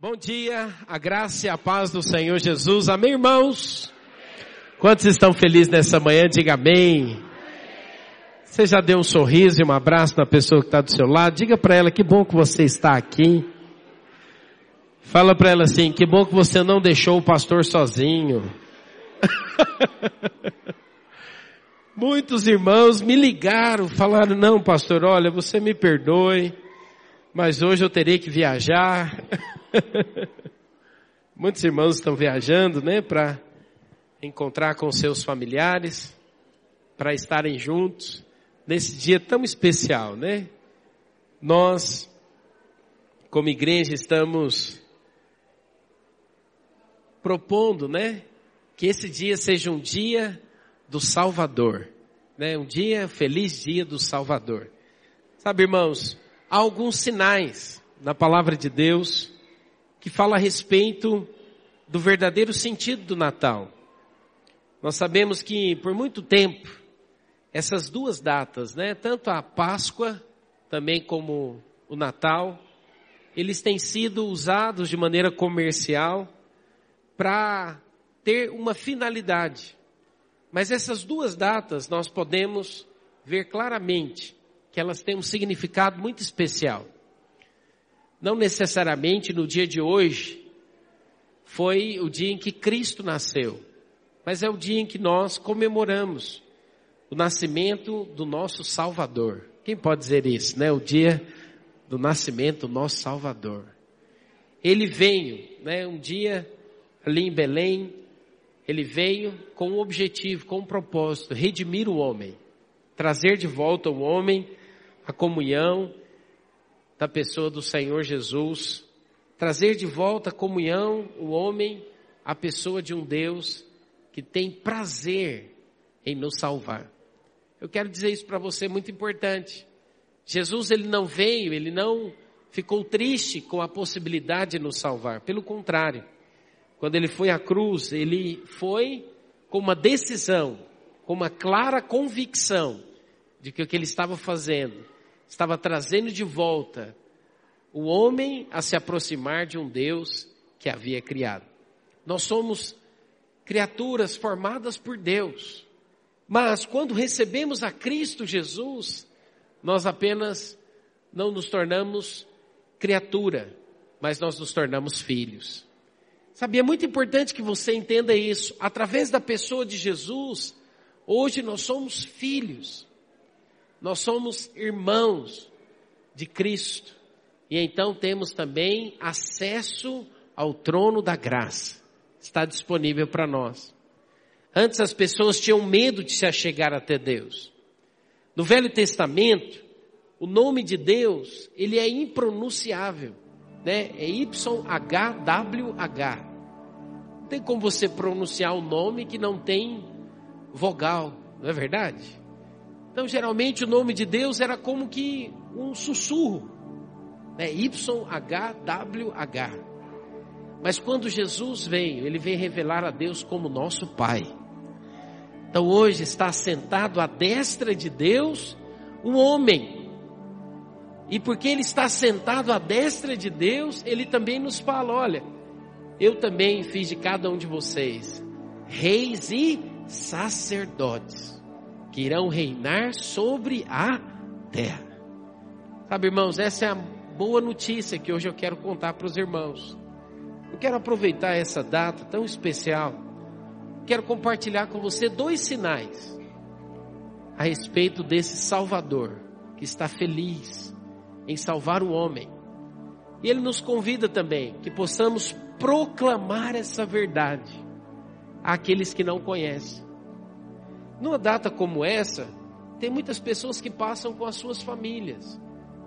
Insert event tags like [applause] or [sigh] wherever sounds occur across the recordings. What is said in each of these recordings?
Bom dia, a graça e a paz do Senhor Jesus. Amém, irmãos? Quantos estão felizes nessa manhã? Diga amém. Você já deu um sorriso e um abraço na pessoa que está do seu lado? Diga para ela que bom que você está aqui. Fala para ela assim, que bom que você não deixou o pastor sozinho. [laughs] Muitos irmãos me ligaram, falaram, não pastor, olha, você me perdoe, mas hoje eu terei que viajar. [laughs] [laughs] Muitos irmãos estão viajando, né, para encontrar com seus familiares, para estarem juntos nesse dia tão especial, né? Nós, como igreja, estamos propondo, né, que esse dia seja um dia do Salvador, né? Um dia, feliz dia do Salvador. Sabe, irmãos, há alguns sinais na palavra de Deus que fala a respeito do verdadeiro sentido do Natal. Nós sabemos que por muito tempo essas duas datas, né, tanto a Páscoa também como o Natal, eles têm sido usados de maneira comercial para ter uma finalidade. Mas essas duas datas nós podemos ver claramente que elas têm um significado muito especial. Não necessariamente no dia de hoje foi o dia em que Cristo nasceu, mas é o dia em que nós comemoramos o nascimento do nosso Salvador. Quem pode dizer isso, né? O dia do nascimento do nosso Salvador. Ele veio, né? Um dia ali em Belém, ele veio com um objetivo, com um propósito, redimir o homem, trazer de volta o homem a comunhão da pessoa do Senhor Jesus, trazer de volta a comunhão o homem à pessoa de um Deus que tem prazer em nos salvar. Eu quero dizer isso para você muito importante. Jesus ele não veio, ele não ficou triste com a possibilidade de nos salvar. Pelo contrário, quando ele foi à cruz, ele foi com uma decisão, com uma clara convicção de que o que ele estava fazendo estava trazendo de volta o homem a se aproximar de um Deus que havia criado. Nós somos criaturas formadas por Deus. Mas quando recebemos a Cristo Jesus, nós apenas não nos tornamos criatura, mas nós nos tornamos filhos. Sabe, é muito importante que você entenda isso. Através da pessoa de Jesus, hoje nós somos filhos. Nós somos irmãos de Cristo. E então temos também acesso ao trono da graça. Está disponível para nós. Antes as pessoas tinham medo de se achegar até Deus. No Velho Testamento, o nome de Deus, ele é impronunciável, né? É YHWH. Não tem como você pronunciar um nome que não tem vogal, não é verdade? Então, geralmente, o nome de Deus era como que um sussurro, né? YHWH. Mas quando Jesus veio, ele veio revelar a Deus como nosso Pai. Então, hoje está sentado à destra de Deus um homem. E porque ele está sentado à destra de Deus, ele também nos fala: olha, eu também fiz de cada um de vocês reis e sacerdotes que irão reinar sobre a terra. Sabe, irmãos, essa é a boa notícia que hoje eu quero contar para os irmãos. Eu quero aproveitar essa data tão especial. Quero compartilhar com você dois sinais a respeito desse Salvador que está feliz em salvar o homem. E ele nos convida também que possamos proclamar essa verdade àqueles que não conhecem. Numa data como essa, tem muitas pessoas que passam com as suas famílias,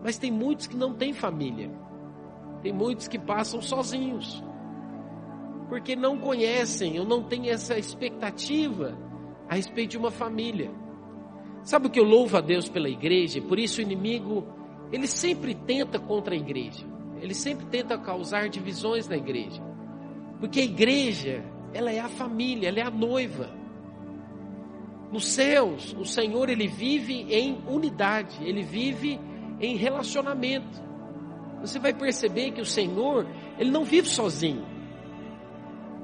mas tem muitos que não têm família. Tem muitos que passam sozinhos, porque não conhecem ou não têm essa expectativa a respeito de uma família. Sabe o que eu louvo a Deus pela igreja? Por isso o inimigo, ele sempre tenta contra a igreja. Ele sempre tenta causar divisões na igreja. Porque a igreja, ela é a família, ela é a noiva. Nos céus, o Senhor ele vive em unidade, ele vive em relacionamento. Você vai perceber que o Senhor Ele não vive sozinho.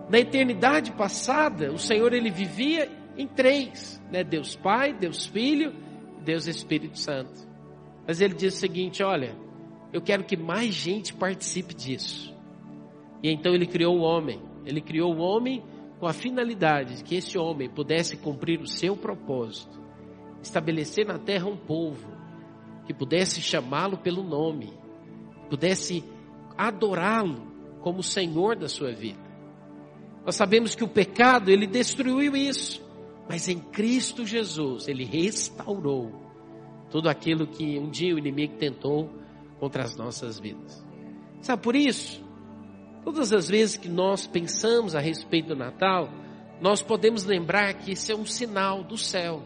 Na eternidade passada, o Senhor ele vivia em três, né? Deus Pai, Deus Filho, Deus Espírito Santo. Mas ele diz o seguinte, olha, eu quero que mais gente participe disso. E então ele criou o homem. Ele criou o homem com a finalidade de que esse homem pudesse cumprir o seu propósito, estabelecer na terra um povo que pudesse chamá-lo pelo nome, pudesse adorá-lo como Senhor da sua vida. Nós sabemos que o pecado, ele destruiu isso, mas em Cristo Jesus, ele restaurou tudo aquilo que um dia o inimigo tentou contra as nossas vidas. Sabe por isso? Todas as vezes que nós pensamos a respeito do Natal, nós podemos lembrar que isso é um sinal do céu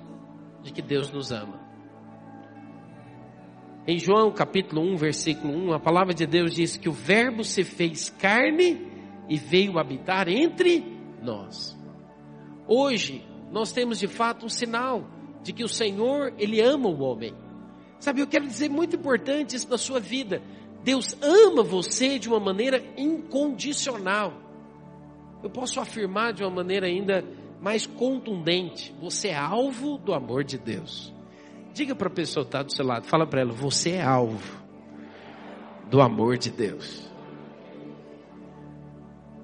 de que Deus nos ama. Em João capítulo 1, versículo 1, a palavra de Deus diz que o Verbo se fez carne e veio habitar entre nós. Hoje, nós temos de fato um sinal de que o Senhor, Ele ama o homem. Sabe, eu quero dizer muito importante isso na sua vida. Deus ama você de uma maneira incondicional. Eu posso afirmar de uma maneira ainda mais contundente: você é alvo do amor de Deus. Diga para a pessoa que está do seu lado, fala para ela: você é alvo do amor de Deus.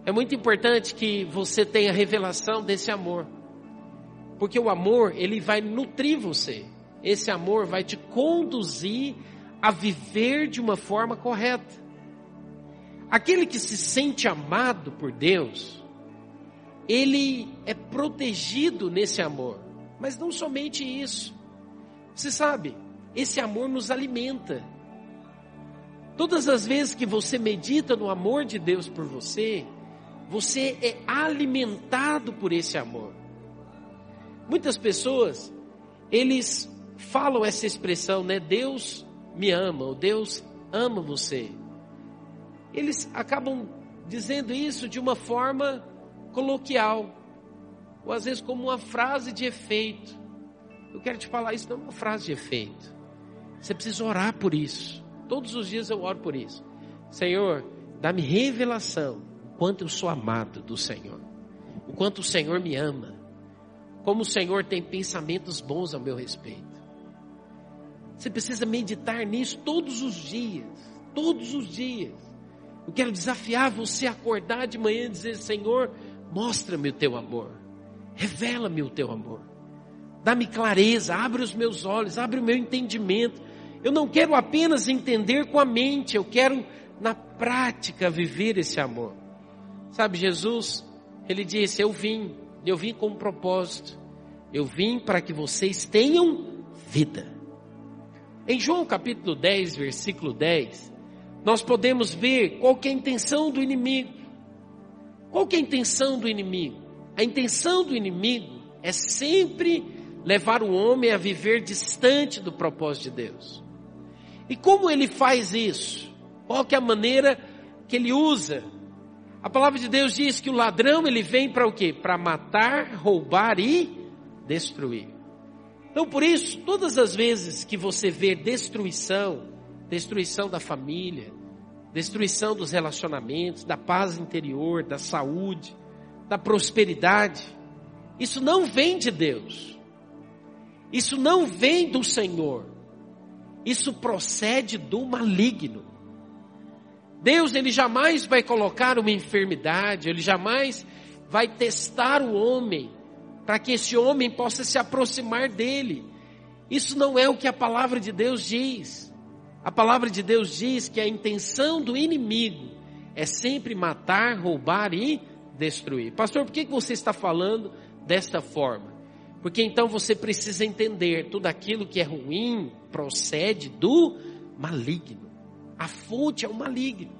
É muito importante que você tenha revelação desse amor. Porque o amor, ele vai nutrir você. Esse amor vai te conduzir a viver de uma forma correta. Aquele que se sente amado por Deus, ele é protegido nesse amor. Mas não somente isso. Você sabe, esse amor nos alimenta. Todas as vezes que você medita no amor de Deus por você, você é alimentado por esse amor. Muitas pessoas, eles falam essa expressão, né? Deus me ama, ou Deus ama você. Eles acabam dizendo isso de uma forma coloquial, ou às vezes como uma frase de efeito. Eu quero te falar, isso não é uma frase de efeito. Você precisa orar por isso. Todos os dias eu oro por isso. Senhor, dá-me revelação quanto eu sou amado do Senhor, o quanto o Senhor me ama, como o Senhor tem pensamentos bons ao meu respeito. Você precisa meditar nisso todos os dias, todos os dias. Eu quero desafiar você a acordar de manhã e dizer: Senhor, mostra-me o teu amor, revela-me o teu amor, dá-me clareza, abre os meus olhos, abre o meu entendimento. Eu não quero apenas entender com a mente, eu quero na prática viver esse amor. Sabe, Jesus, ele disse: Eu vim, eu vim com um propósito. Eu vim para que vocês tenham vida. Em João capítulo 10, versículo 10, nós podemos ver qual é a intenção do inimigo. Qual é a intenção do inimigo? A intenção do inimigo é sempre levar o homem a viver distante do propósito de Deus. E como ele faz isso? Qual que é a maneira que ele usa a palavra de Deus diz que o ladrão ele vem para o quê? Para matar, roubar e destruir. Então por isso, todas as vezes que você vê destruição, destruição da família, destruição dos relacionamentos, da paz interior, da saúde, da prosperidade, isso não vem de Deus. Isso não vem do Senhor. Isso procede do maligno. Deus ele jamais vai colocar uma enfermidade, ele jamais vai testar o homem para que esse homem possa se aproximar dele. Isso não é o que a palavra de Deus diz. A palavra de Deus diz que a intenção do inimigo é sempre matar, roubar e destruir. Pastor, por que você está falando desta forma? Porque então você precisa entender tudo aquilo que é ruim procede do maligno. A fonte é o maligno.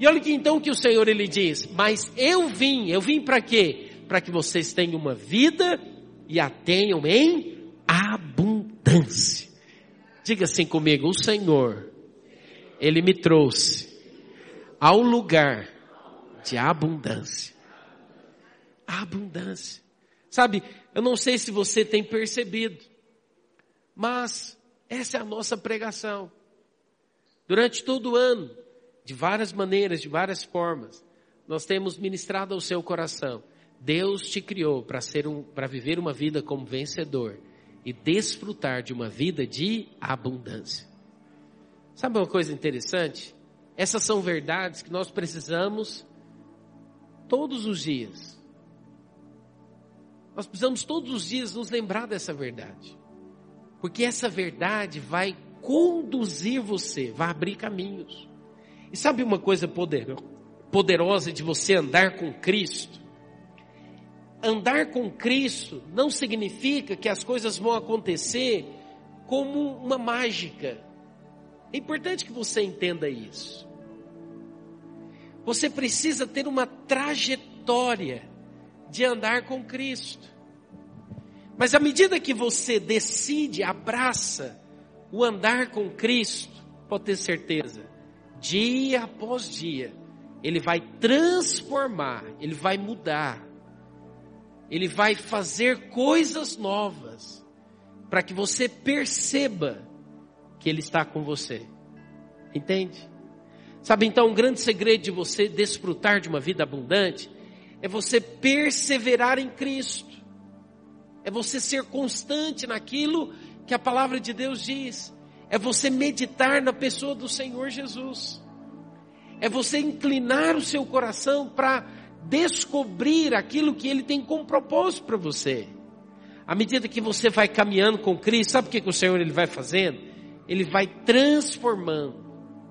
E olha que então que o Senhor ele diz: "Mas eu vim, eu vim para quê? Para que vocês tenham uma vida e a tenham em abundância." Diga assim comigo: "O Senhor ele me trouxe ao lugar de abundância." abundância. Sabe, eu não sei se você tem percebido, mas essa é a nossa pregação. Durante todo o ano, de várias maneiras, de várias formas, nós temos ministrado ao seu coração. Deus te criou para ser um, para viver uma vida como vencedor e desfrutar de uma vida de abundância. Sabe uma coisa interessante? Essas são verdades que nós precisamos todos os dias. Nós precisamos todos os dias nos lembrar dessa verdade. Porque essa verdade vai conduzir você, vai abrir caminhos. E sabe uma coisa poderosa de você andar com Cristo? Andar com Cristo não significa que as coisas vão acontecer como uma mágica. É importante que você entenda isso. Você precisa ter uma trajetória de andar com Cristo. Mas à medida que você decide, abraça o andar com Cristo, pode ter certeza, dia após dia, Ele vai transformar, Ele vai mudar, Ele vai fazer coisas novas, para que você perceba que Ele está com você. Entende? Sabe, então, um grande segredo de você desfrutar de uma vida abundante é você perseverar em Cristo. É você ser constante naquilo que a palavra de Deus diz. É você meditar na pessoa do Senhor Jesus. É você inclinar o seu coração para descobrir aquilo que Ele tem como propósito para você. À medida que você vai caminhando com Cristo, sabe o que, que o Senhor ele vai fazendo? Ele vai transformando,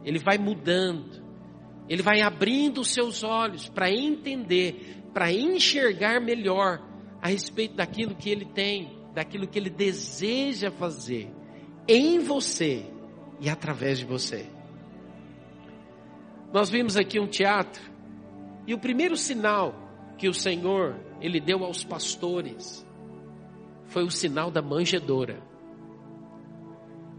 Ele vai mudando, Ele vai abrindo os seus olhos para entender, para enxergar melhor a respeito daquilo que Ele tem, daquilo que Ele deseja fazer em você e através de você. Nós vimos aqui um teatro e o primeiro sinal que o Senhor ele deu aos pastores foi o sinal da manjedoura.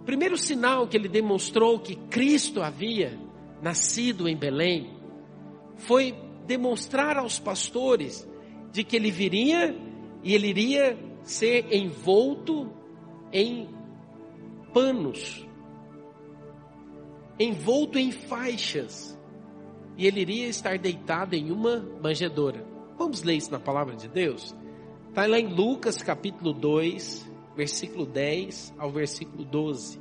O primeiro sinal que ele demonstrou que Cristo havia nascido em Belém foi demonstrar aos pastores de que ele viria e ele iria ser envolto em panos, envolto em faixas, e ele iria estar deitado em uma manjedoura. Vamos ler isso na palavra de Deus? Está lá em Lucas capítulo 2, versículo 10 ao versículo 12.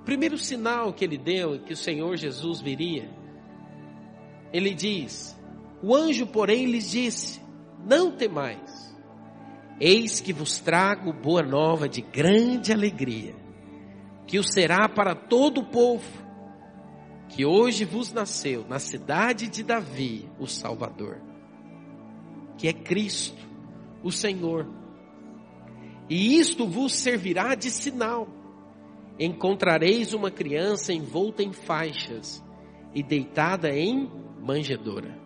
O primeiro sinal que ele deu que o Senhor Jesus viria, ele diz: O anjo, porém, lhes disse: Não temais Eis que vos trago boa nova de grande alegria, que o será para todo o povo, que hoje vos nasceu na cidade de Davi o Salvador, que é Cristo, o Senhor. E isto vos servirá de sinal. Encontrareis uma criança envolta em faixas e deitada em manjedoura.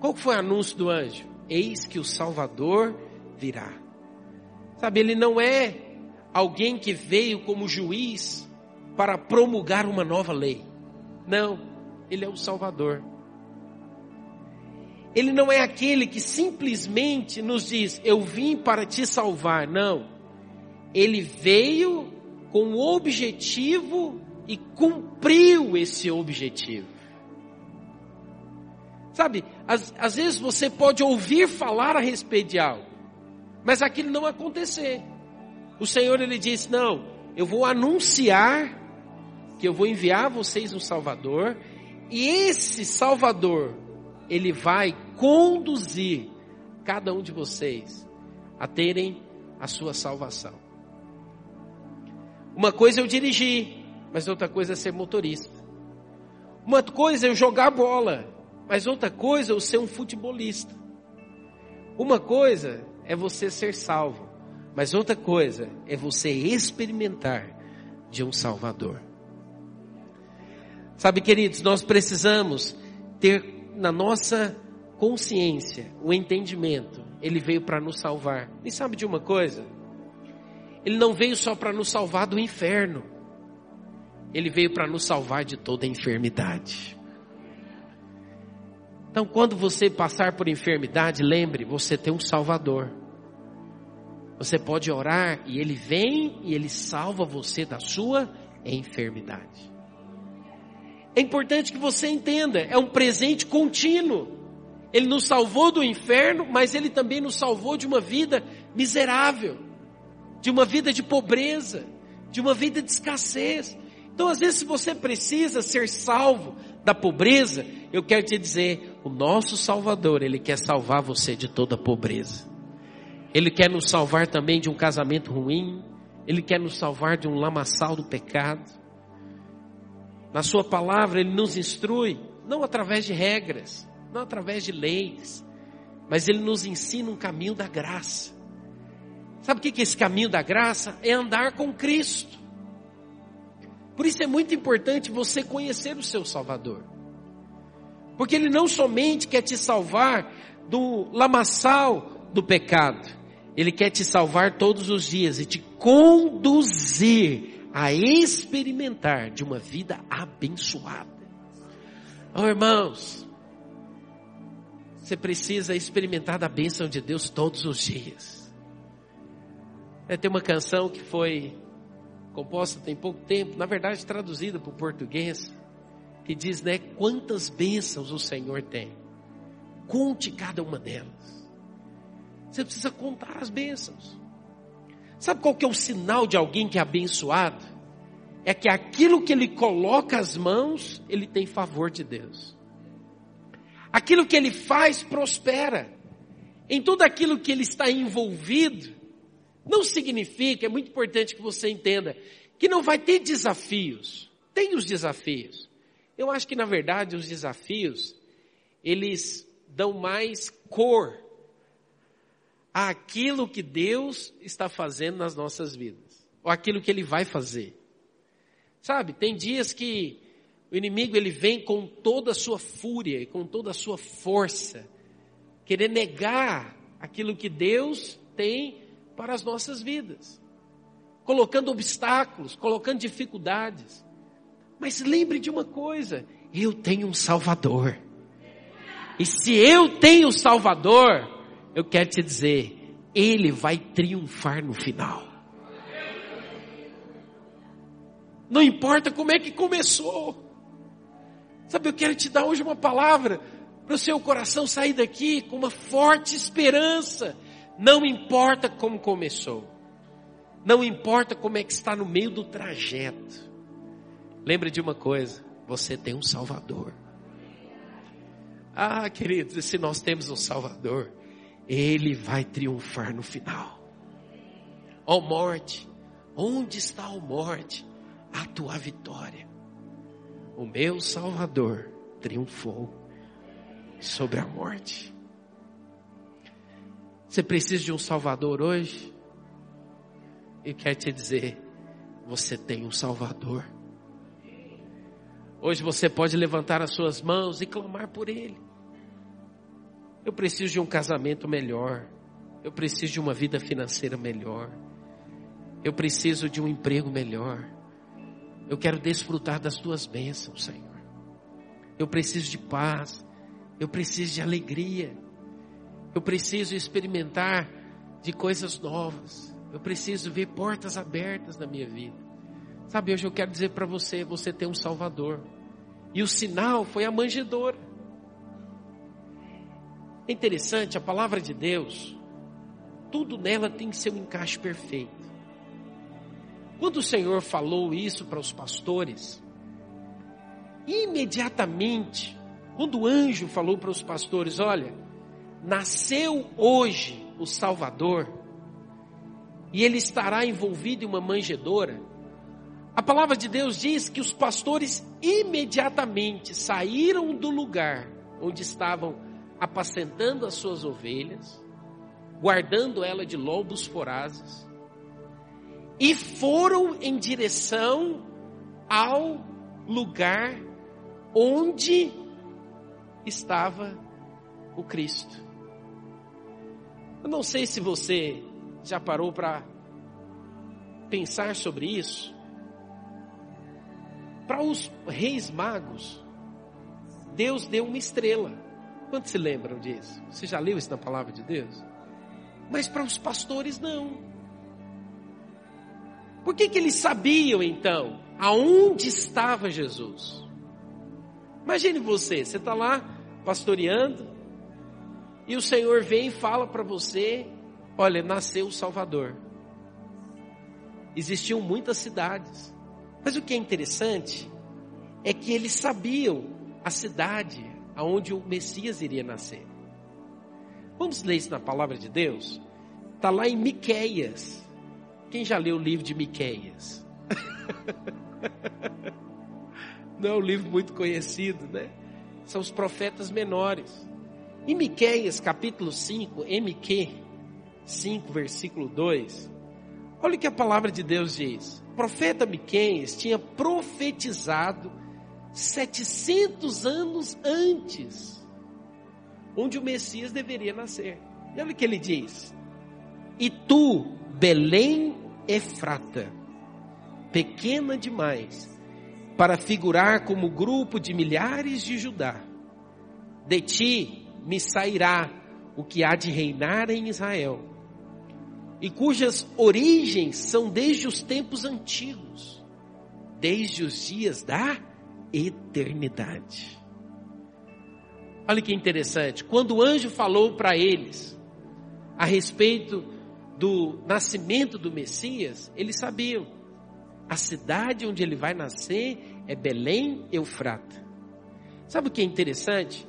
Qual foi o anúncio do anjo? Eis que o Salvador virá. Sabe, ele não é alguém que veio como juiz para promulgar uma nova lei. Não, ele é o Salvador. Ele não é aquele que simplesmente nos diz, eu vim para te salvar. Não. Ele veio com o objetivo e cumpriu esse objetivo. Sabe, às, às vezes você pode ouvir falar a respeito de algo, mas aquilo não acontecer. O Senhor ele disse: "Não, eu vou anunciar que eu vou enviar a vocês um Salvador, e esse Salvador ele vai conduzir cada um de vocês a terem a sua salvação. Uma coisa é eu dirigir, mas outra coisa é ser motorista. Uma coisa é eu jogar bola, mas outra coisa é eu ser um futebolista. Uma coisa é você ser salvo, mas outra coisa é você experimentar de um Salvador. Sabe, queridos, nós precisamos ter na nossa consciência o entendimento. Ele veio para nos salvar. E sabe de uma coisa? Ele não veio só para nos salvar do inferno. Ele veio para nos salvar de toda enfermidade. Então, quando você passar por enfermidade, lembre, você tem um Salvador. Você pode orar e Ele vem e Ele salva você da sua enfermidade. É importante que você entenda, é um presente contínuo. Ele nos salvou do inferno, mas ele também nos salvou de uma vida miserável, de uma vida de pobreza, de uma vida de escassez. Então, às vezes, se você precisa ser salvo da pobreza, eu quero te dizer, o nosso Salvador, ele quer salvar você de toda pobreza. Ele quer nos salvar também de um casamento ruim, ele quer nos salvar de um lamaçal do pecado. Na sua palavra, ele nos instrui, não através de regras, não através de leis, mas ele nos ensina um caminho da graça. Sabe o que é esse caminho da graça? É andar com Cristo. Por isso é muito importante você conhecer o seu Salvador. Porque ele não somente quer te salvar do lamaçal do pecado, ele quer te salvar todos os dias e te conduzir a experimentar de uma vida abençoada. Oh, irmãos, você precisa experimentar da bênção de Deus todos os dias. É, tem uma canção que foi composta tem pouco tempo, na verdade traduzida para o português, que diz, né, quantas bênçãos o Senhor tem. Conte cada uma delas. Você precisa contar as bênçãos. Sabe qual que é o sinal de alguém que é abençoado? É que aquilo que ele coloca as mãos, ele tem favor de Deus. Aquilo que ele faz prospera. Em tudo aquilo que ele está envolvido, não significa, é muito importante que você entenda, que não vai ter desafios. Tem os desafios. Eu acho que na verdade os desafios, eles dão mais cor àquilo que Deus está fazendo nas nossas vidas. Ou aquilo que Ele vai fazer. Sabe, tem dias que o inimigo ele vem com toda a sua fúria e com toda a sua força, querer negar aquilo que Deus tem para as nossas vidas, colocando obstáculos, colocando dificuldades. Mas lembre de uma coisa: eu tenho um Salvador. E se eu tenho um Salvador, eu quero te dizer, ele vai triunfar no final. Não importa como é que começou. Sabe, eu quero te dar hoje uma palavra para o seu coração sair daqui com uma forte esperança. Não importa como começou. Não importa como é que está no meio do trajeto. Lembre de uma coisa, você tem um Salvador. Ah, queridos, se nós temos um Salvador, Ele vai triunfar no final. Ó oh, morte, onde está a oh, morte? A tua vitória o meu Salvador triunfou sobre a morte. Você precisa de um Salvador hoje? E quer te dizer, você tem um Salvador. Hoje você pode levantar as suas mãos e clamar por Ele. Eu preciso de um casamento melhor. Eu preciso de uma vida financeira melhor. Eu preciso de um emprego melhor. Eu quero desfrutar das tuas bênçãos, Senhor. Eu preciso de paz. Eu preciso de alegria. Eu preciso experimentar de coisas novas. Eu preciso ver portas abertas na minha vida. Sabe, hoje eu quero dizer para você, você tem um Salvador. E o sinal foi a manjedoura. É interessante, a palavra de Deus, tudo nela tem um encaixe perfeito. Quando o Senhor falou isso para os pastores, imediatamente, quando o anjo falou para os pastores: Olha, nasceu hoje o Salvador, e ele estará envolvido em uma manjedoura. A palavra de Deus diz que os pastores imediatamente saíram do lugar onde estavam apacentando as suas ovelhas, guardando ela de lobos vorazes, e foram em direção ao lugar onde estava o Cristo. Eu não sei se você já parou para pensar sobre isso. Para os reis magos, Deus deu uma estrela. Quantos se lembram disso? Você já leu isso na palavra de Deus? Mas para os pastores, não. Por que, que eles sabiam então aonde estava Jesus? Imagine você, você está lá pastoreando e o Senhor vem e fala para você: olha, nasceu o Salvador. Existiam muitas cidades, mas o que é interessante é que eles sabiam a cidade aonde o Messias iria nascer. Vamos ler isso na palavra de Deus? Está lá em Miqueias. Quem já leu o livro de Miqueias? [laughs] Não é um livro muito conhecido, né? São os profetas menores. Em Miqueias, capítulo 5, MQ 5, versículo 2, olha o que a palavra de Deus diz. O profeta Miqueias tinha profetizado 700 anos antes, onde o Messias deveria nascer. E olha o que ele diz: E tu, Belém Efrata, pequena demais, para figurar como grupo de milhares de Judá, de ti me sairá o que há de reinar em Israel, e cujas origens são desde os tempos antigos, desde os dias da eternidade. Olha que interessante, quando o anjo falou para eles a respeito do nascimento do Messias, eles sabiam. A cidade onde ele vai nascer é Belém Eufrata. Sabe o que é interessante?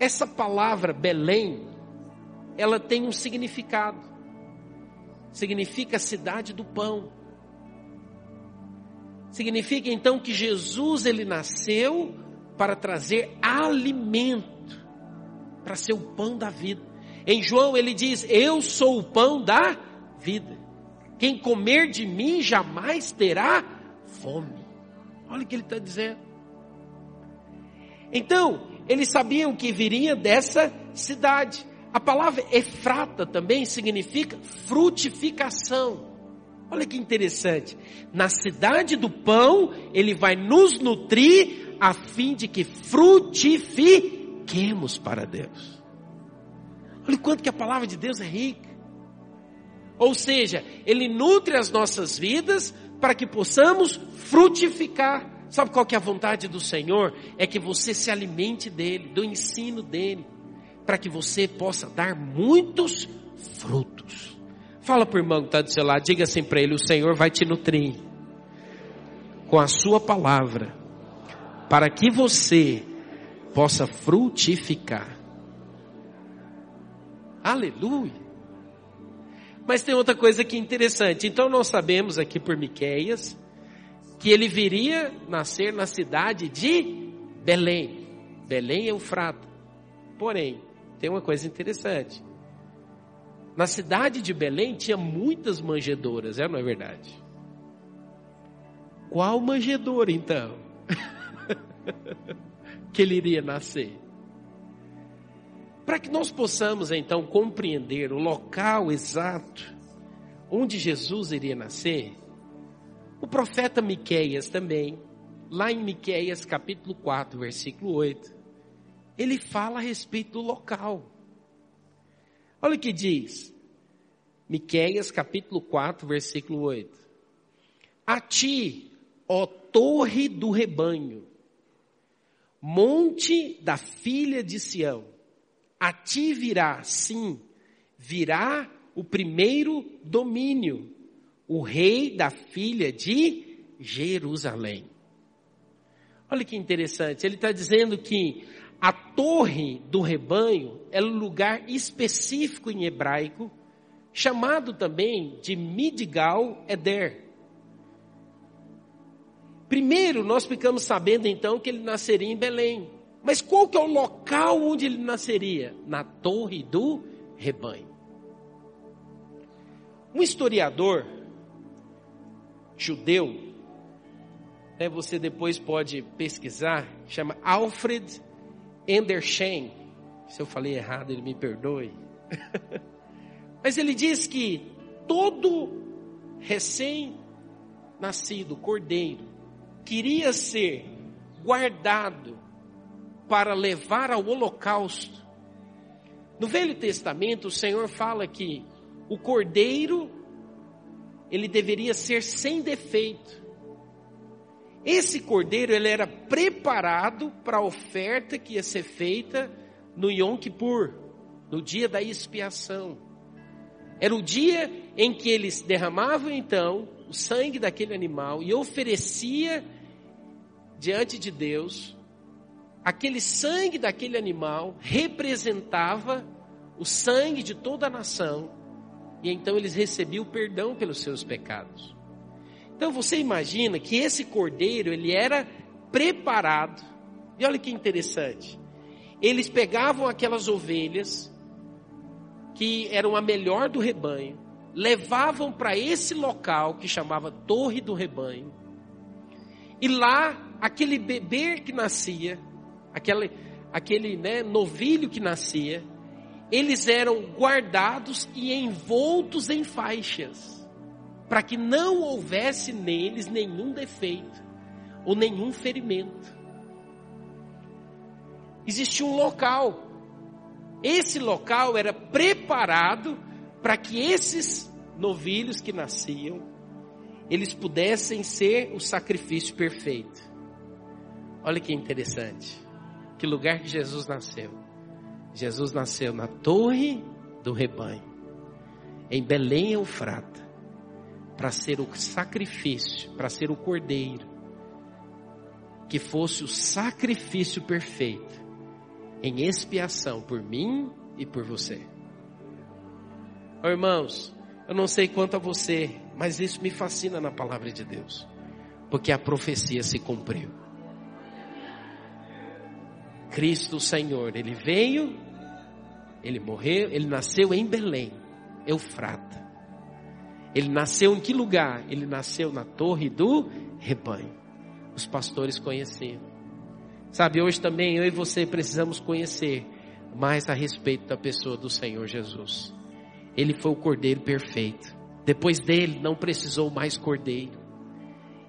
Essa palavra Belém, ela tem um significado. Significa cidade do pão. Significa então que Jesus ele nasceu para trazer alimento, para ser o pão da vida. Em João ele diz: Eu sou o pão da vida. Quem comer de mim jamais terá fome. Olha o que ele está dizendo. Então, eles sabiam que viria dessa cidade. A palavra Efrata também significa frutificação. Olha que interessante. Na cidade do pão, ele vai nos nutrir a fim de que frutifiquemos para Deus. Olha quanto que a palavra de Deus é rica. Ou seja, ele nutre as nossas vidas para que possamos frutificar. Sabe qual que é a vontade do Senhor? É que você se alimente dele, do ensino dele, para que você possa dar muitos frutos. Fala para o irmão que está do seu lado, diga assim para ele: o Senhor vai te nutrir com a sua palavra, para que você possa frutificar. Aleluia. Mas tem outra coisa que é interessante. Então nós sabemos aqui por Miqueias que ele viria nascer na cidade de Belém. Belém é Eufrata. Porém, tem uma coisa interessante. Na cidade de Belém tinha muitas manjedouras, é não é verdade? Qual manjedoura então? [laughs] que ele iria nascer? Para que nós possamos então compreender o local exato onde Jesus iria nascer, o profeta Miqueias também, lá em Miqueias capítulo 4, versículo 8, ele fala a respeito do local. Olha o que diz. Miqueias capítulo 4, versículo 8. A ti, ó torre do rebanho, monte da filha de Sião, a ti virá, sim, virá o primeiro domínio, o rei da filha de Jerusalém. Olha que interessante, ele está dizendo que a torre do rebanho é um lugar específico em hebraico, chamado também de Midgal Eder. Primeiro, nós ficamos sabendo então que ele nasceria em Belém. Mas qual que é o local onde ele nasceria? Na torre do rebanho. Um historiador judeu, né, você depois pode pesquisar, chama Alfred Endersheim. Se eu falei errado, ele me perdoe. [laughs] Mas ele diz que todo recém-nascido cordeiro queria ser guardado para levar ao holocausto. No Velho Testamento, o Senhor fala que o cordeiro ele deveria ser sem defeito. Esse cordeiro ele era preparado para a oferta que ia ser feita no Yom Kippur, no dia da expiação. Era o dia em que eles derramavam então o sangue daquele animal e oferecia diante de Deus. Aquele sangue daquele animal representava o sangue de toda a nação e então eles recebiam perdão pelos seus pecados. Então você imagina que esse cordeiro, ele era preparado. E olha que interessante. Eles pegavam aquelas ovelhas que eram a melhor do rebanho, levavam para esse local que chamava Torre do Rebanho. E lá, aquele bebê que nascia, aquele, aquele né, novilho que nascia, eles eram guardados e envoltos em faixas para que não houvesse neles nenhum defeito ou nenhum ferimento. Existia um local. Esse local era preparado para que esses novilhos que nasciam, eles pudessem ser o sacrifício perfeito. Olha que interessante. Que lugar que Jesus nasceu? Jesus nasceu na torre do rebanho, em Belém Eufrata para ser o sacrifício, para ser o cordeiro, que fosse o sacrifício perfeito em expiação por mim e por você. Oh, irmãos, eu não sei quanto a você, mas isso me fascina na palavra de Deus, porque a profecia se cumpriu. Cristo Senhor, ele veio, ele morreu, ele nasceu em Belém, Eufrata. Ele nasceu em que lugar? Ele nasceu na torre do rebanho. Os pastores conheciam. Sabe, hoje também eu e você precisamos conhecer mais a respeito da pessoa do Senhor Jesus. Ele foi o cordeiro perfeito. Depois dele não precisou mais cordeiro.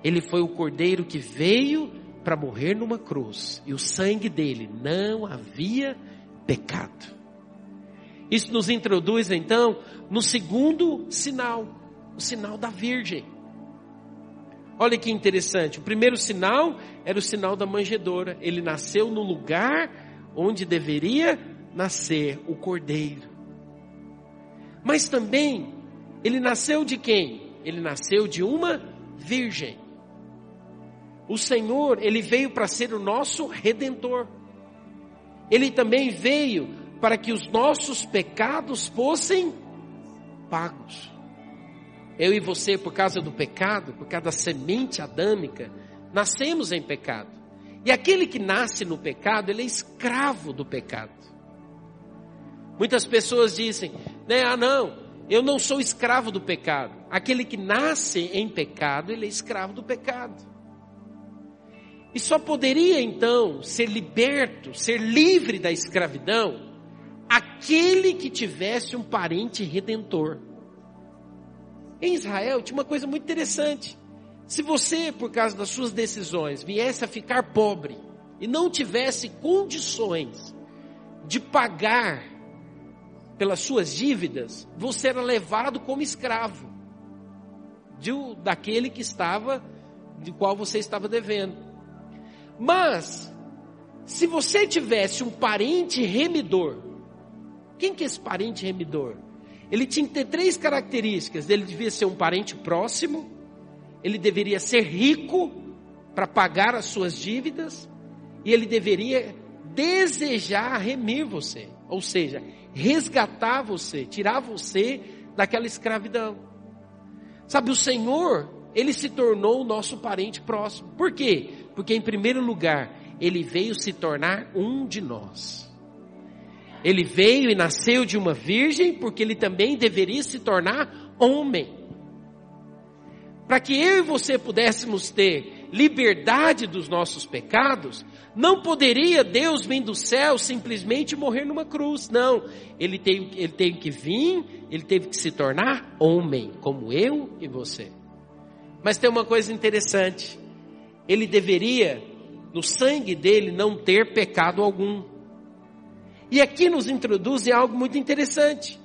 Ele foi o cordeiro que veio para morrer numa cruz e o sangue dele não havia pecado. Isso nos introduz então no segundo sinal o sinal da Virgem. Olha que interessante. O primeiro sinal era o sinal da manjedoura. Ele nasceu no lugar onde deveria nascer o cordeiro. Mas também, ele nasceu de quem? Ele nasceu de uma virgem. O Senhor, ele veio para ser o nosso redentor. Ele também veio para que os nossos pecados fossem pagos. Eu e você, por causa do pecado, por causa da semente adâmica, nascemos em pecado. E aquele que nasce no pecado, ele é escravo do pecado. Muitas pessoas dizem, né, ah não, eu não sou escravo do pecado. Aquele que nasce em pecado, ele é escravo do pecado. E só poderia então ser liberto, ser livre da escravidão, aquele que tivesse um parente redentor. Em Israel tinha uma coisa muito interessante. Se você, por causa das suas decisões, viesse a ficar pobre e não tivesse condições de pagar pelas suas dívidas, você era levado como escravo de, daquele que estava, de qual você estava devendo. Mas, se você tivesse um parente remidor, quem que é esse parente remidor? Ele tinha que ter três características. Ele devia ser um parente próximo, ele deveria ser rico para pagar as suas dívidas, e ele deveria desejar remir você, ou seja, resgatar você, tirar você daquela escravidão. Sabe, o Senhor, ele se tornou o nosso parente próximo. Por quê? Porque, em primeiro lugar, ele veio se tornar um de nós. Ele veio e nasceu de uma virgem porque ele também deveria se tornar homem. Para que eu e você pudéssemos ter liberdade dos nossos pecados, não poderia Deus vir do céu simplesmente morrer numa cruz. Não. Ele teve, ele teve que vir, ele teve que se tornar homem, como eu e você. Mas tem uma coisa interessante. Ele deveria, no sangue dele, não ter pecado algum. E aqui nos introduz em algo muito interessante,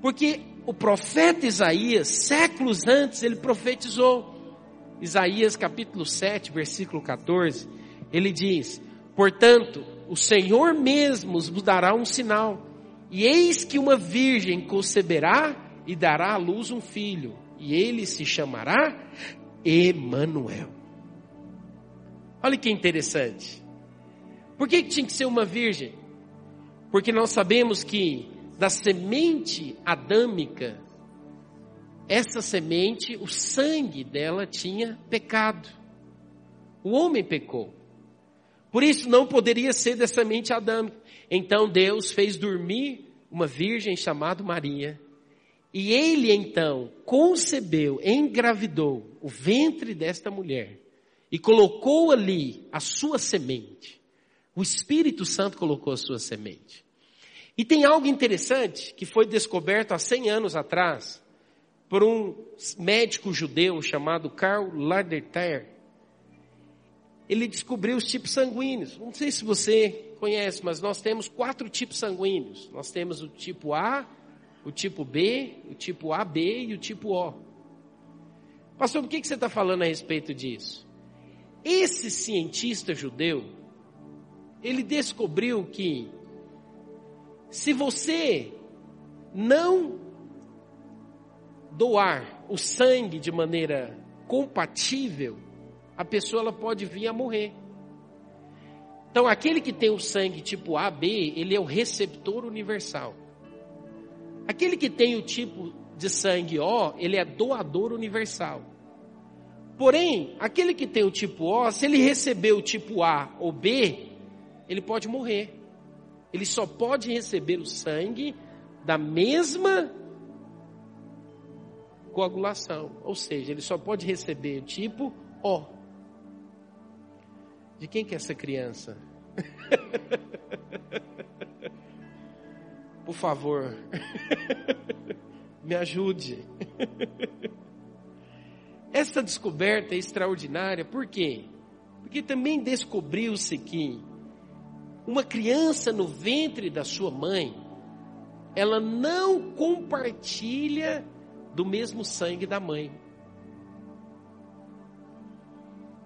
porque o profeta Isaías, séculos antes, ele profetizou Isaías capítulo 7, versículo 14, ele diz: Portanto, o Senhor mesmo vos dará um sinal, e eis que uma virgem conceberá e dará à luz um filho, e ele se chamará Emanuel. Olha que interessante. Por que tinha que ser uma virgem? Porque nós sabemos que da semente adâmica, essa semente, o sangue dela tinha pecado. O homem pecou. Por isso não poderia ser da semente adâmica. Então Deus fez dormir uma virgem chamada Maria. E ele então concebeu, engravidou o ventre desta mulher e colocou ali a sua semente. O Espírito Santo colocou a sua semente. E tem algo interessante que foi descoberto há 100 anos atrás por um médico judeu chamado Karl Laderter. Ele descobriu os tipos sanguíneos. Não sei se você conhece, mas nós temos quatro tipos sanguíneos. Nós temos o tipo A, o tipo B, o tipo AB e o tipo O. Pastor, por que você está falando a respeito disso? Esse cientista judeu, ele descobriu que se você não doar o sangue de maneira compatível, a pessoa ela pode vir a morrer. Então, aquele que tem o sangue tipo AB, ele é o receptor universal. Aquele que tem o tipo de sangue O, ele é doador universal. Porém, aquele que tem o tipo O, se ele receber o tipo A ou B, ele pode morrer. Ele só pode receber o sangue da mesma coagulação. Ou seja, ele só pode receber o tipo O. De quem que é essa criança? [laughs] Por favor, [laughs] me ajude. Essa descoberta é extraordinária, por quê? Porque também descobriu-se que uma criança no ventre da sua mãe, ela não compartilha do mesmo sangue da mãe.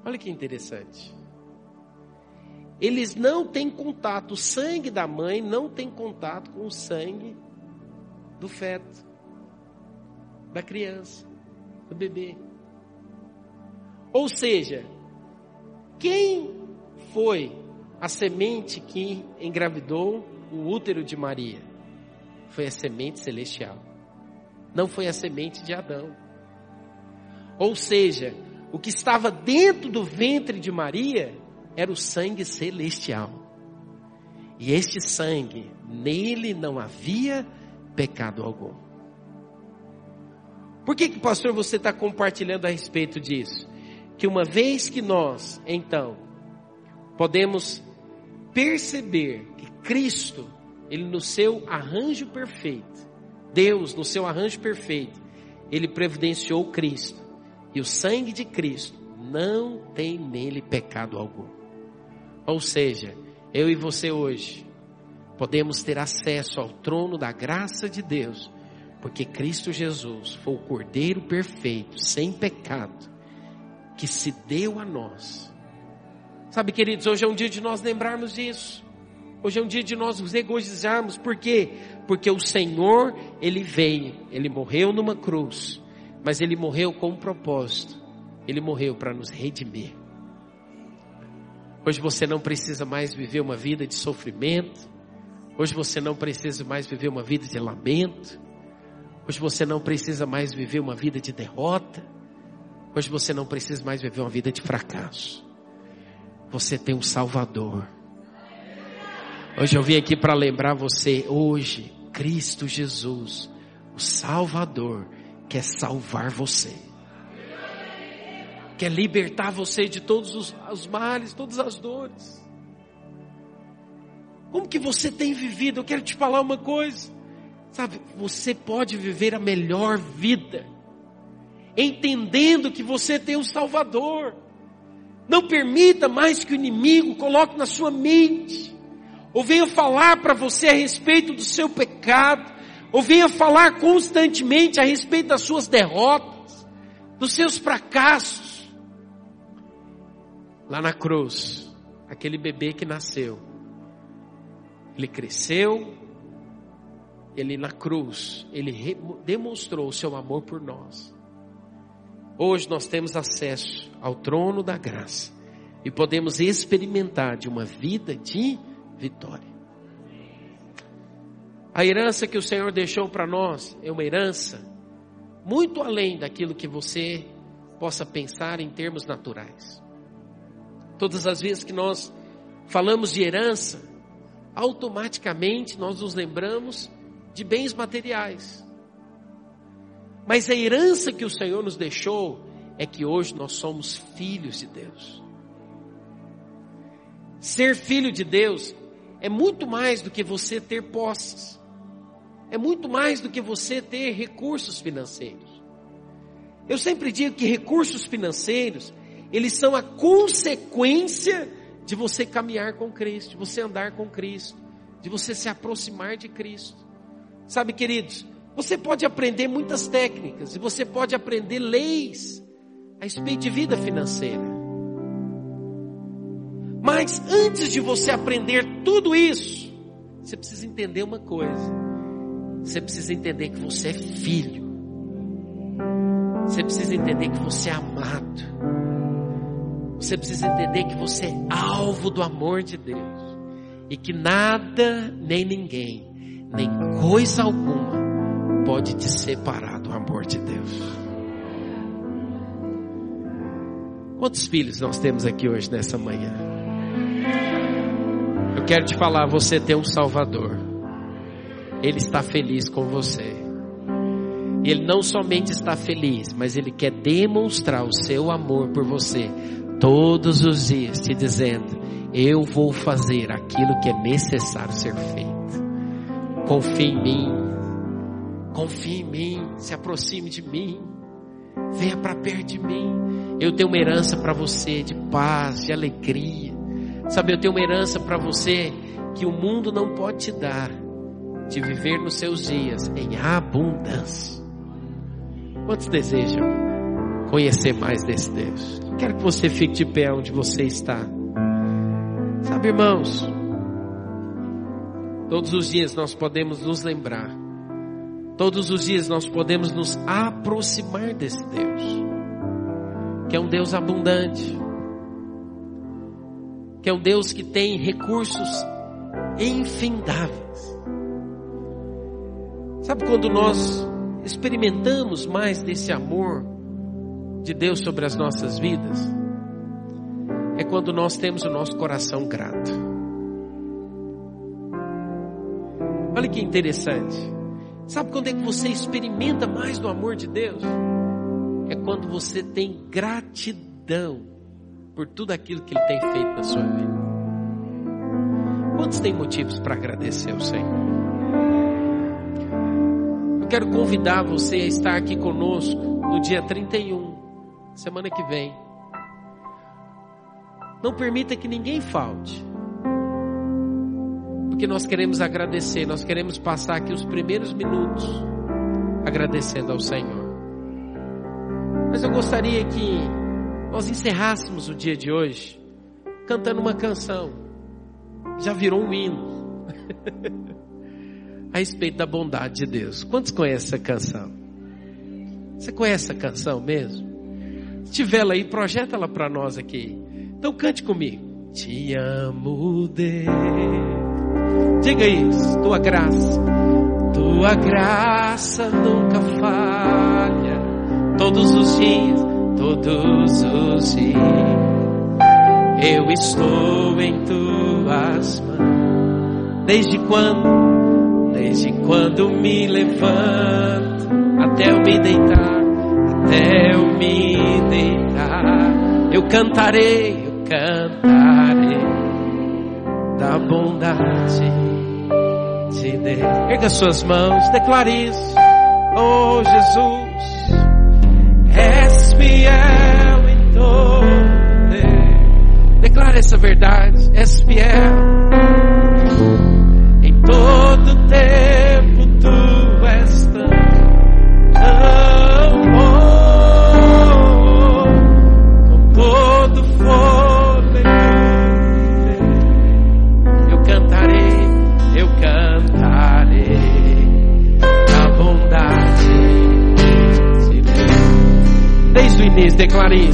Olha que interessante. Eles não têm contato, o sangue da mãe não tem contato com o sangue do feto, da criança, do bebê. Ou seja, quem foi a semente que engravidou o útero de Maria? Foi a semente celestial. Não foi a semente de Adão. Ou seja, o que estava dentro do ventre de Maria era o sangue celestial. E este sangue, nele não havia pecado algum. Por que, que pastor, você está compartilhando a respeito disso? Que uma vez que nós, então, podemos perceber que Cristo, ele no seu arranjo perfeito, Deus no seu arranjo perfeito, ele providenciou Cristo. E o sangue de Cristo não tem nele pecado algum. Ou seja, eu e você hoje podemos ter acesso ao trono da graça de Deus, porque Cristo Jesus foi o Cordeiro perfeito, sem pecado, que se deu a nós. Sabe, queridos, hoje é um dia de nós lembrarmos disso. Hoje é um dia de nós nos regozijarmos, por quê? Porque o Senhor, Ele veio, Ele morreu numa cruz, mas Ele morreu com um propósito, Ele morreu para nos redimir. Hoje você não precisa mais viver uma vida de sofrimento. Hoje você não precisa mais viver uma vida de lamento. Hoje você não precisa mais viver uma vida de derrota. Hoje você não precisa mais viver uma vida de fracasso. Você tem um Salvador. Hoje eu vim aqui para lembrar você, hoje, Cristo Jesus, o Salvador, quer salvar você quer libertar você de todos os, os males, todas as dores. Como que você tem vivido? Eu quero te falar uma coisa. Sabe, você pode viver a melhor vida, entendendo que você tem um Salvador. Não permita mais que o inimigo coloque na sua mente, ou venha falar para você a respeito do seu pecado, ou venha falar constantemente a respeito das suas derrotas, dos seus fracassos. lá na cruz, aquele bebê que nasceu, ele cresceu, ele na cruz, ele demonstrou o seu amor por nós. Hoje nós temos acesso ao trono da graça e podemos experimentar de uma vida de vitória. A herança que o Senhor deixou para nós é uma herança muito além daquilo que você possa pensar em termos naturais. Todas as vezes que nós falamos de herança, automaticamente nós nos lembramos de bens materiais. Mas a herança que o Senhor nos deixou é que hoje nós somos filhos de Deus. Ser filho de Deus é muito mais do que você ter posses. É muito mais do que você ter recursos financeiros. Eu sempre digo que recursos financeiros, eles são a consequência de você caminhar com Cristo, de você andar com Cristo, de você se aproximar de Cristo. Sabe, queridos, você pode aprender muitas técnicas e você pode aprender leis a respeito de vida financeira. Mas antes de você aprender tudo isso, você precisa entender uma coisa. Você precisa entender que você é filho. Você precisa entender que você é amado. Você precisa entender que você é alvo do amor de Deus. E que nada, nem ninguém, nem coisa alguma pode te separar do amor de Deus. Quantos filhos nós temos aqui hoje nessa manhã? Eu quero te falar, você tem um Salvador. Ele está feliz com você. Ele não somente está feliz, mas ele quer demonstrar o seu amor por você todos os dias, te dizendo: Eu vou fazer aquilo que é necessário ser feito. Confie em mim, confie em mim, se aproxime de mim, venha para perto de mim. Eu tenho uma herança para você de paz, de alegria. Sabe, eu tenho uma herança para você que o mundo não pode te dar, de viver nos seus dias em abundância. Quantos desejam conhecer mais desse Deus? Quero que você fique de pé onde você está. Sabe, irmãos, todos os dias nós podemos nos lembrar, todos os dias nós podemos nos aproximar desse Deus, que é um Deus abundante, que é um Deus que tem recursos infindáveis. Sabe quando nós experimentamos mais desse amor de Deus sobre as nossas vidas? É quando nós temos o nosso coração grato. Olha que interessante. Sabe quando é que você experimenta mais do amor de Deus? É quando você tem gratidão por tudo aquilo que Ele tem feito na sua vida. Quantos têm motivos para agradecer ao Senhor? quero convidar você a estar aqui conosco no dia 31, semana que vem. Não permita que ninguém falte. Porque nós queremos agradecer, nós queremos passar aqui os primeiros minutos agradecendo ao Senhor. Mas eu gostaria que nós encerrássemos o dia de hoje cantando uma canção. Já virou um hino. [laughs] a respeito da bondade de Deus. Quantos conhecem essa canção? Você conhece essa canção mesmo? Se tiver ela aí, projeta ela para nós aqui. Então cante comigo. Te amo, Deus. Diga isso, tua graça. Tua graça nunca falha. Todos os dias, todos os dias. Eu estou em tuas mãos. Desde quando Desde quando me levanto até eu me deitar, até eu me deitar, eu cantarei, eu cantarei da bondade de Deus. Erga suas mãos, declare isso. Oh Jesus, és fiel em todo. Declare essa verdade, és fiel todo tempo declare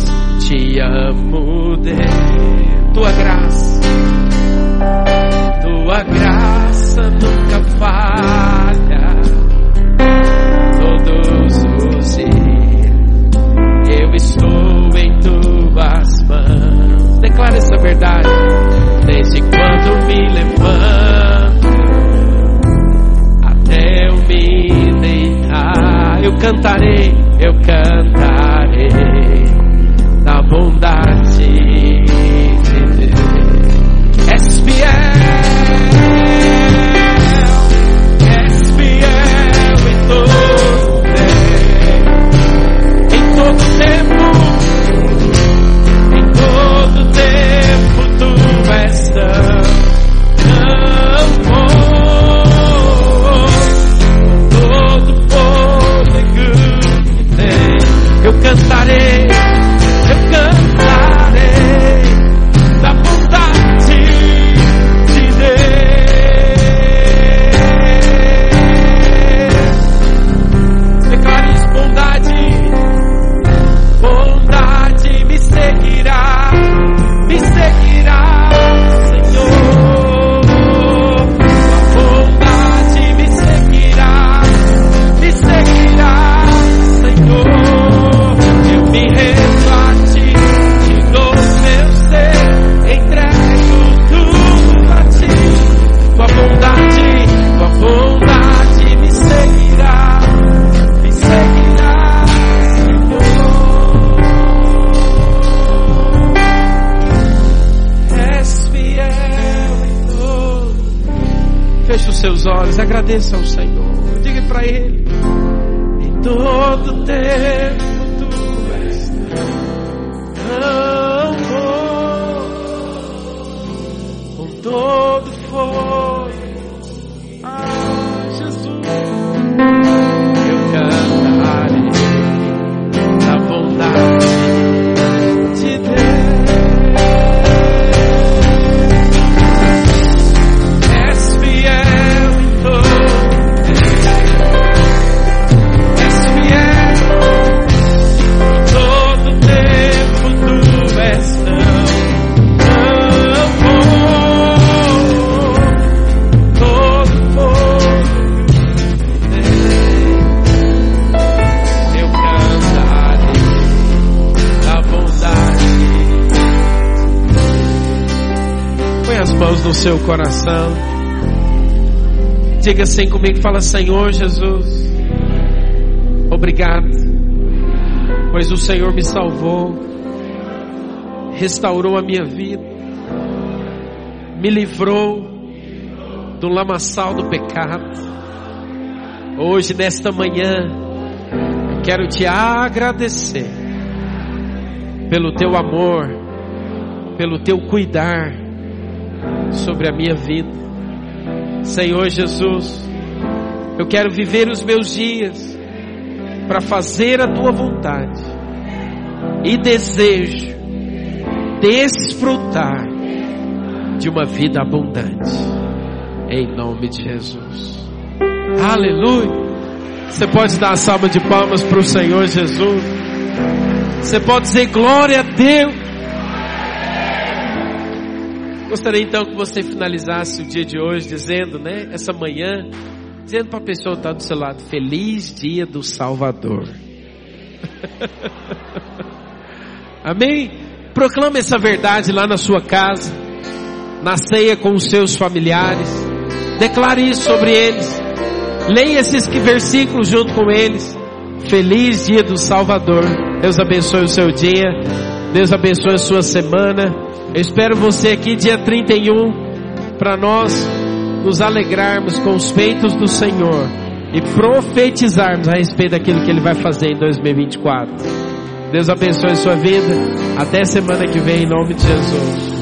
seu coração. Diga assim comigo, fala Senhor Jesus. Obrigado, pois o Senhor me salvou, restaurou a minha vida, me livrou do lamaçal do pecado. Hoje, nesta manhã, quero te agradecer pelo teu amor, pelo teu cuidar sobre a minha vida. Senhor Jesus, eu quero viver os meus dias para fazer a tua vontade e desejo desfrutar de uma vida abundante. Em nome de Jesus. Aleluia. Você pode dar a salva de palmas para o Senhor Jesus. Você pode dizer glória a Deus. Gostaria então que você finalizasse o dia de hoje dizendo, né, essa manhã, dizendo para a pessoa que está do seu lado, feliz dia do Salvador. [laughs] Amém? Proclame essa verdade lá na sua casa, na ceia com os seus familiares. Declare isso sobre eles. Leia esses versículos junto com eles. Feliz dia do Salvador. Deus abençoe o seu dia. Deus abençoe a sua semana. Eu espero você aqui dia 31 para nós nos alegrarmos com os feitos do Senhor e profetizarmos a respeito daquilo que Ele vai fazer em 2024. Deus abençoe a sua vida. Até semana que vem, em nome de Jesus.